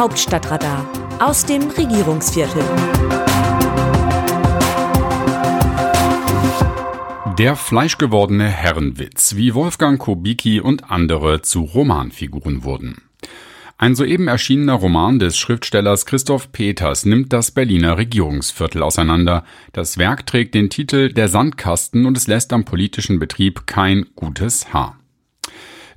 Hauptstadtradar aus dem Regierungsviertel. Der fleischgewordene Herrenwitz, wie Wolfgang Kubicki und andere zu Romanfiguren wurden. Ein soeben erschienener Roman des Schriftstellers Christoph Peters nimmt das Berliner Regierungsviertel auseinander. Das Werk trägt den Titel Der Sandkasten und es lässt am politischen Betrieb kein gutes Haar.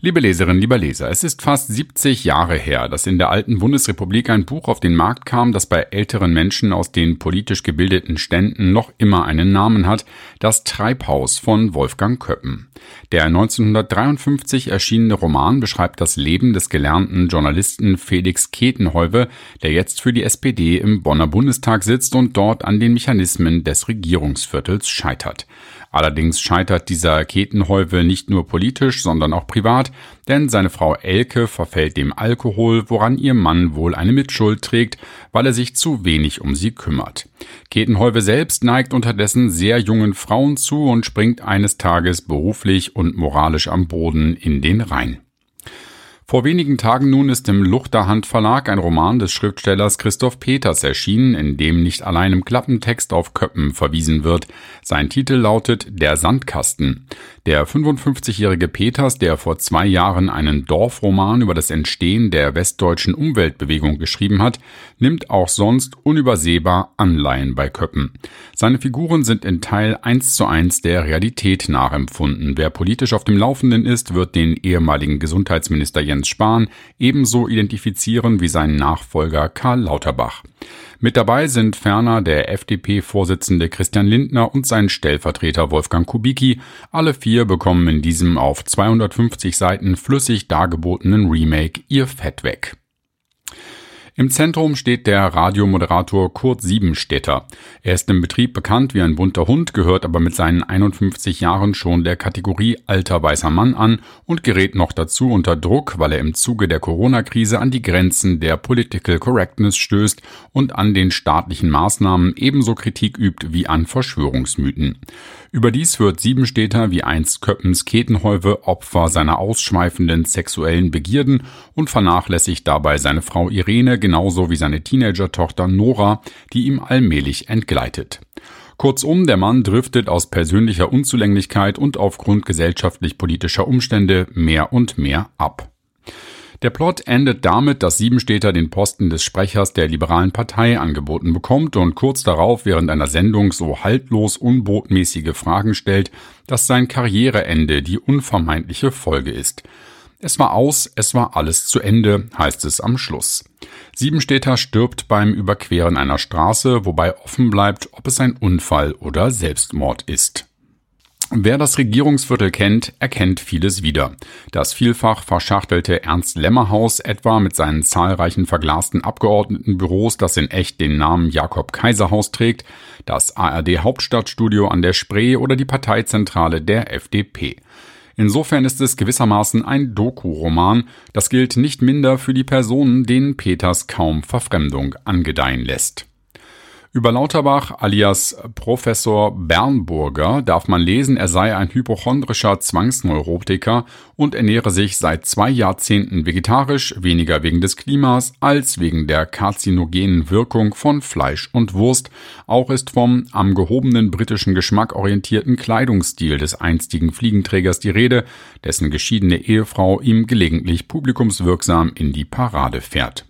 Liebe Leserinnen, lieber Leser, es ist fast 70 Jahre her, dass in der alten Bundesrepublik ein Buch auf den Markt kam, das bei älteren Menschen aus den politisch gebildeten Ständen noch immer einen Namen hat, das Treibhaus von Wolfgang Köppen. Der 1953 erschienene Roman beschreibt das Leben des gelernten Journalisten Felix Ketenheuwe, der jetzt für die SPD im Bonner Bundestag sitzt und dort an den Mechanismen des Regierungsviertels scheitert. Allerdings scheitert dieser Ketenheuwe nicht nur politisch, sondern auch privat, denn seine Frau Elke verfällt dem Alkohol, woran ihr Mann wohl eine Mitschuld trägt, weil er sich zu wenig um sie kümmert. Ketenheuwe selbst neigt unterdessen sehr jungen Frauen zu und springt eines Tages beruflich und moralisch am Boden in den Rhein. Vor wenigen Tagen nun ist im Luchterhand Verlag ein Roman des Schriftstellers Christoph Peters erschienen, in dem nicht allein im Klappentext auf Köppen verwiesen wird. Sein Titel lautet Der Sandkasten. Der 55-jährige Peters, der vor zwei Jahren einen Dorfroman über das Entstehen der westdeutschen Umweltbewegung geschrieben hat, nimmt auch sonst unübersehbar Anleihen bei Köppen. Seine Figuren sind in Teil eins zu eins der Realität nachempfunden. Wer politisch auf dem Laufenden ist, wird den ehemaligen Gesundheitsminister Jens Spahn ebenso identifizieren wie seinen Nachfolger Karl Lauterbach. Mit dabei sind ferner der FDP-Vorsitzende Christian Lindner und sein Stellvertreter Wolfgang Kubicki. Alle vier bekommen in diesem auf 250 Seiten flüssig dargebotenen Remake ihr Fett weg. Im Zentrum steht der Radiomoderator Kurt Siebenstädter. Er ist im Betrieb bekannt wie ein bunter Hund, gehört aber mit seinen 51 Jahren schon der Kategorie alter weißer Mann an und gerät noch dazu unter Druck, weil er im Zuge der Corona-Krise an die Grenzen der Political Correctness stößt und an den staatlichen Maßnahmen ebenso Kritik übt wie an Verschwörungsmythen. Überdies wird Siebenstädter wie einst Köppens Ketenhäuve Opfer seiner ausschweifenden sexuellen Begierden und vernachlässigt dabei seine Frau Irene genauso wie seine Teenager-Tochter Nora, die ihm allmählich entgleitet. Kurzum, der Mann driftet aus persönlicher Unzulänglichkeit und aufgrund gesellschaftlich-politischer Umstände mehr und mehr ab. Der Plot endet damit, dass Siebenstädter den Posten des Sprechers der liberalen Partei angeboten bekommt und kurz darauf während einer Sendung so haltlos unbotmäßige Fragen stellt, dass sein Karriereende die unvermeidliche Folge ist. Es war aus, es war alles zu Ende, heißt es am Schluss. Siebenstädter stirbt beim Überqueren einer Straße, wobei offen bleibt, ob es ein Unfall oder Selbstmord ist. Wer das Regierungsviertel kennt, erkennt vieles wieder. Das vielfach verschachtelte Ernst-Lemmer-Haus etwa mit seinen zahlreichen verglasten Abgeordnetenbüros, das in echt den Namen Jakob-Kaiser-Haus trägt, das ARD-Hauptstadtstudio an der Spree oder die Parteizentrale der FDP. Insofern ist es gewissermaßen ein Doku-Roman. Das gilt nicht minder für die Personen, denen Peters kaum Verfremdung angedeihen lässt. Über Lauterbach alias Professor Bernburger darf man lesen, er sei ein hypochondrischer Zwangsneurotiker und ernähre sich seit zwei Jahrzehnten vegetarisch, weniger wegen des Klimas als wegen der karzinogenen Wirkung von Fleisch und Wurst. Auch ist vom am gehobenen britischen Geschmack orientierten Kleidungsstil des einstigen Fliegenträgers die Rede, dessen geschiedene Ehefrau ihm gelegentlich publikumswirksam in die Parade fährt.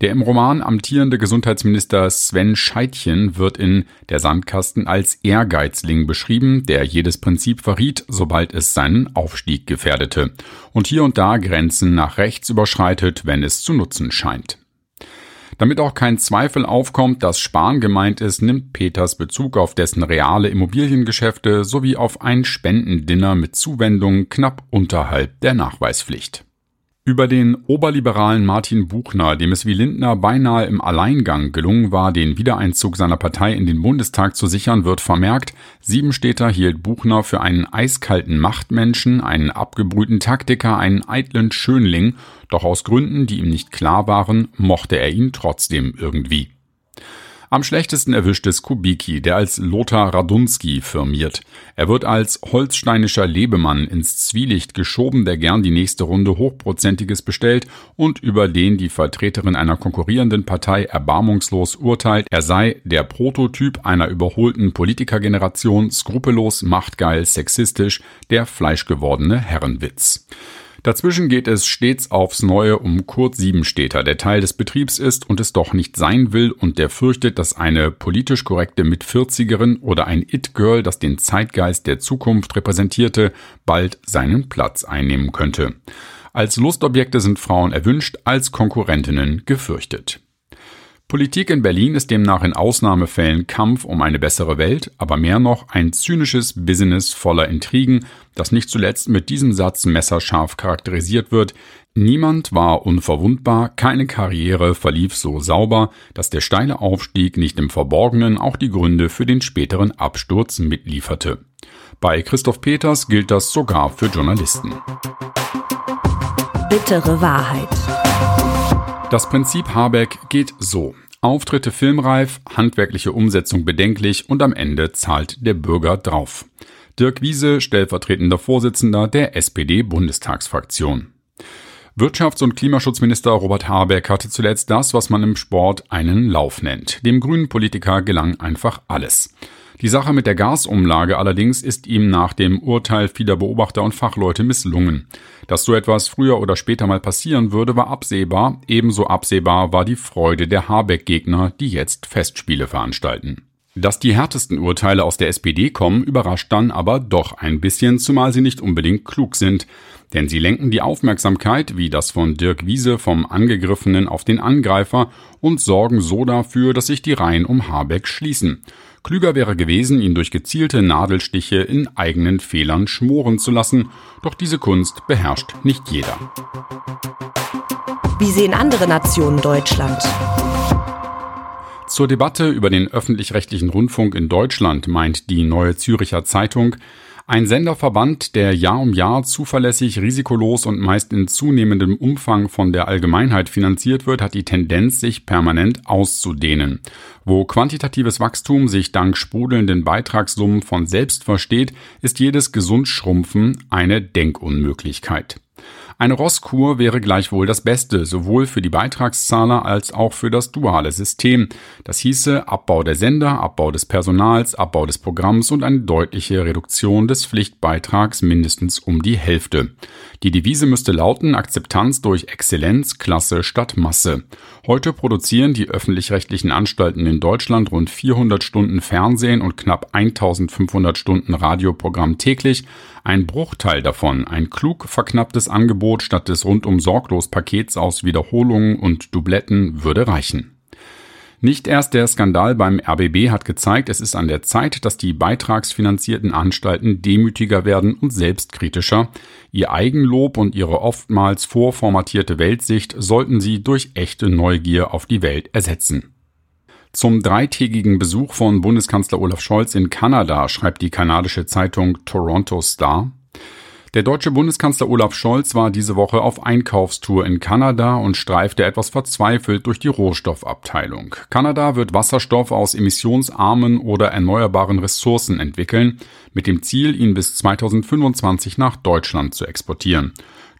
Der im Roman amtierende Gesundheitsminister Sven Scheidchen wird in Der Sandkasten als Ehrgeizling beschrieben, der jedes Prinzip verriet, sobald es seinen Aufstieg gefährdete und hier und da Grenzen nach rechts überschreitet, wenn es zu nutzen scheint. Damit auch kein Zweifel aufkommt, dass Spahn gemeint ist, nimmt Peters Bezug auf dessen reale Immobiliengeschäfte sowie auf ein Spendendinner mit Zuwendung knapp unterhalb der Nachweispflicht. Über den oberliberalen Martin Buchner, dem es wie Lindner beinahe im Alleingang gelungen war, den Wiedereinzug seiner Partei in den Bundestag zu sichern, wird vermerkt, Siebenstädter hielt Buchner für einen eiskalten Machtmenschen, einen abgebrühten Taktiker, einen eitlen Schönling, doch aus Gründen, die ihm nicht klar waren, mochte er ihn trotzdem irgendwie. Am schlechtesten erwischt es Kubicki, der als Lothar Radunski firmiert. Er wird als holzsteinischer Lebemann ins Zwielicht geschoben, der gern die nächste Runde Hochprozentiges bestellt und über den die Vertreterin einer konkurrierenden Partei erbarmungslos urteilt, er sei der Prototyp einer überholten Politikergeneration, skrupellos, machtgeil, sexistisch, der fleischgewordene Herrenwitz. Dazwischen geht es stets aufs Neue um Kurt Siebenstädter, der Teil des Betriebs ist und es doch nicht sein will und der fürchtet, dass eine politisch korrekte Mitvierzigerin oder ein It-Girl, das den Zeitgeist der Zukunft repräsentierte, bald seinen Platz einnehmen könnte. Als Lustobjekte sind Frauen erwünscht, als Konkurrentinnen gefürchtet. Politik in Berlin ist demnach in Ausnahmefällen Kampf um eine bessere Welt, aber mehr noch ein zynisches Business voller Intrigen, das nicht zuletzt mit diesem Satz messerscharf charakterisiert wird. Niemand war unverwundbar, keine Karriere verlief so sauber, dass der steile Aufstieg nicht im Verborgenen auch die Gründe für den späteren Absturz mitlieferte. Bei Christoph Peters gilt das sogar für Journalisten. Bittere Wahrheit. Das Prinzip Habeck geht so. Auftritte filmreif, handwerkliche Umsetzung bedenklich und am Ende zahlt der Bürger drauf. Dirk Wiese, stellvertretender Vorsitzender der SPD-Bundestagsfraktion. Wirtschafts- und Klimaschutzminister Robert Habeck hatte zuletzt das, was man im Sport einen Lauf nennt. Dem grünen Politiker gelang einfach alles. Die Sache mit der Gasumlage allerdings ist ihm nach dem Urteil vieler Beobachter und Fachleute misslungen. Dass so etwas früher oder später mal passieren würde, war absehbar. Ebenso absehbar war die Freude der Habeck-Gegner, die jetzt Festspiele veranstalten. Dass die härtesten Urteile aus der SPD kommen, überrascht dann aber doch ein bisschen, zumal sie nicht unbedingt klug sind. Denn sie lenken die Aufmerksamkeit, wie das von Dirk Wiese vom Angegriffenen auf den Angreifer, und sorgen so dafür, dass sich die Reihen um Habeck schließen. Klüger wäre gewesen, ihn durch gezielte Nadelstiche in eigenen Fehlern schmoren zu lassen, doch diese Kunst beherrscht nicht jeder. Wie sehen andere Nationen Deutschland? Zur Debatte über den öffentlich-rechtlichen Rundfunk in Deutschland meint die Neue Züricher Zeitung, ein Senderverband, der Jahr um Jahr zuverlässig, risikolos und meist in zunehmendem Umfang von der Allgemeinheit finanziert wird, hat die Tendenz, sich permanent auszudehnen. Wo quantitatives Wachstum sich dank sprudelnden Beitragssummen von selbst versteht, ist jedes Gesundschrumpfen eine Denkunmöglichkeit. Eine Rosskur wäre gleichwohl das Beste, sowohl für die Beitragszahler als auch für das duale System. Das hieße Abbau der Sender, Abbau des Personals, Abbau des Programms und eine deutliche Reduktion des Pflichtbeitrags mindestens um die Hälfte. Die Devise müsste lauten Akzeptanz durch Exzellenz, Klasse statt Masse. Heute produzieren die öffentlich-rechtlichen Anstalten in Deutschland rund 400 Stunden Fernsehen und knapp 1500 Stunden Radioprogramm täglich. Ein Bruchteil davon, ein klug verknapptes Angebot statt des rundum sorglos Pakets aus Wiederholungen und Dubletten würde reichen. Nicht erst der Skandal beim RBB hat gezeigt, es ist an der Zeit, dass die beitragsfinanzierten Anstalten demütiger werden und selbstkritischer. Ihr Eigenlob und ihre oftmals vorformatierte Weltsicht sollten sie durch echte Neugier auf die Welt ersetzen. Zum dreitägigen Besuch von Bundeskanzler Olaf Scholz in Kanada schreibt die kanadische Zeitung Toronto Star. Der deutsche Bundeskanzler Olaf Scholz war diese Woche auf Einkaufstour in Kanada und streifte etwas verzweifelt durch die Rohstoffabteilung. Kanada wird Wasserstoff aus emissionsarmen oder erneuerbaren Ressourcen entwickeln, mit dem Ziel, ihn bis 2025 nach Deutschland zu exportieren.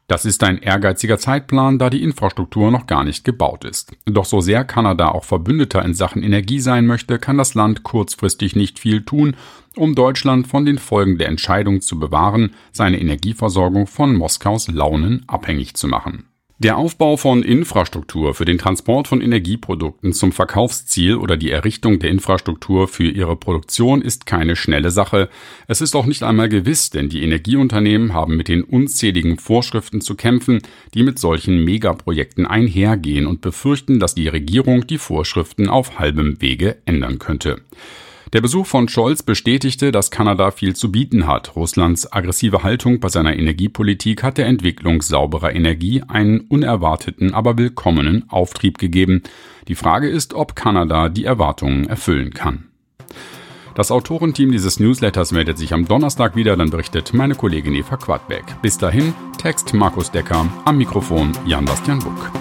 Das ist ein ehrgeiziger Zeitplan, da die Infrastruktur noch gar nicht gebaut ist. Doch so sehr Kanada auch Verbündeter in Sachen Energie sein möchte, kann das Land kurzfristig nicht viel tun, um Deutschland von den Folgen der Entscheidung zu bewahren, seine Energieversorgung von Moskaus Launen abhängig zu machen. Der Aufbau von Infrastruktur für den Transport von Energieprodukten zum Verkaufsziel oder die Errichtung der Infrastruktur für ihre Produktion ist keine schnelle Sache. Es ist auch nicht einmal gewiss, denn die Energieunternehmen haben mit den unzähligen Vorschriften zu kämpfen, die mit solchen Megaprojekten einhergehen und befürchten, dass die Regierung die Vorschriften auf halbem Wege ändern könnte. Der Besuch von Scholz bestätigte, dass Kanada viel zu bieten hat. Russlands aggressive Haltung bei seiner Energiepolitik hat der Entwicklung sauberer Energie einen unerwarteten, aber willkommenen Auftrieb gegeben. Die Frage ist, ob Kanada die Erwartungen erfüllen kann. Das Autorenteam dieses Newsletters meldet sich am Donnerstag wieder, dann berichtet meine Kollegin Eva Quadbeck. Bis dahin, Text Markus Decker, am Mikrofon Jan-Bastian Buck.